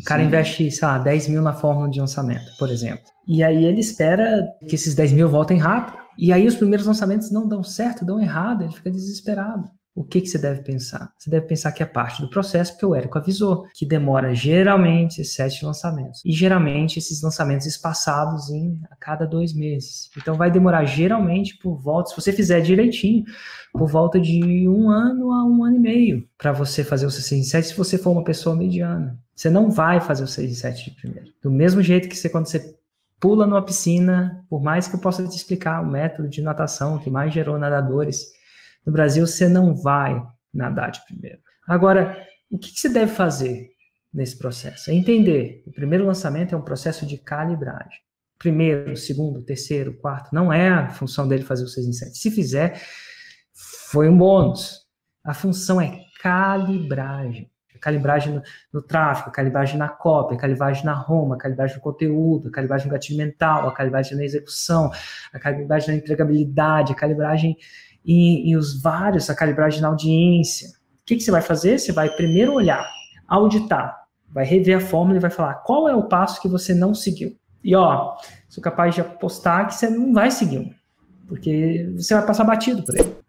O cara Sim. investe, sei lá, 10 mil na fórmula de lançamento, por exemplo. E aí ele espera que esses 10 mil voltem rápido. E aí os primeiros lançamentos não dão certo, dão errado, ele fica desesperado o que, que você deve pensar? Você deve pensar que é parte do processo, porque o Érico avisou, que demora geralmente sete lançamentos. E geralmente esses lançamentos espaçados em a cada dois meses. Então vai demorar geralmente por volta, se você fizer direitinho, por volta de um ano a um ano e meio para você fazer o 6 em 7 se você for uma pessoa mediana. Você não vai fazer o 6 em 7 de primeiro. Do mesmo jeito que você, quando você pula numa piscina, por mais que eu possa te explicar o método de natação que mais gerou nadadores no Brasil, você não vai nadar de primeiro. Agora, o que, você deve fazer nesse processo? É entender. O primeiro lançamento é um processo de calibragem. Primeiro, segundo, terceiro, quarto, não é a função dele fazer o 6 em 7. Se fizer, foi um bônus. A função é calibragem. Calibragem no, no tráfego, calibragem na cópia, calibragem na Roma, calibragem no conteúdo, calibragem no gatilho mental, a calibragem na execução, a calibragem na entregabilidade, a calibragem e, e os vários, a calibragem na audiência. O que, que você vai fazer? Você vai primeiro olhar, auditar, vai rever a fórmula e vai falar qual é o passo que você não seguiu. E ó, sou capaz de apostar que você não vai seguir porque você vai passar batido por ele.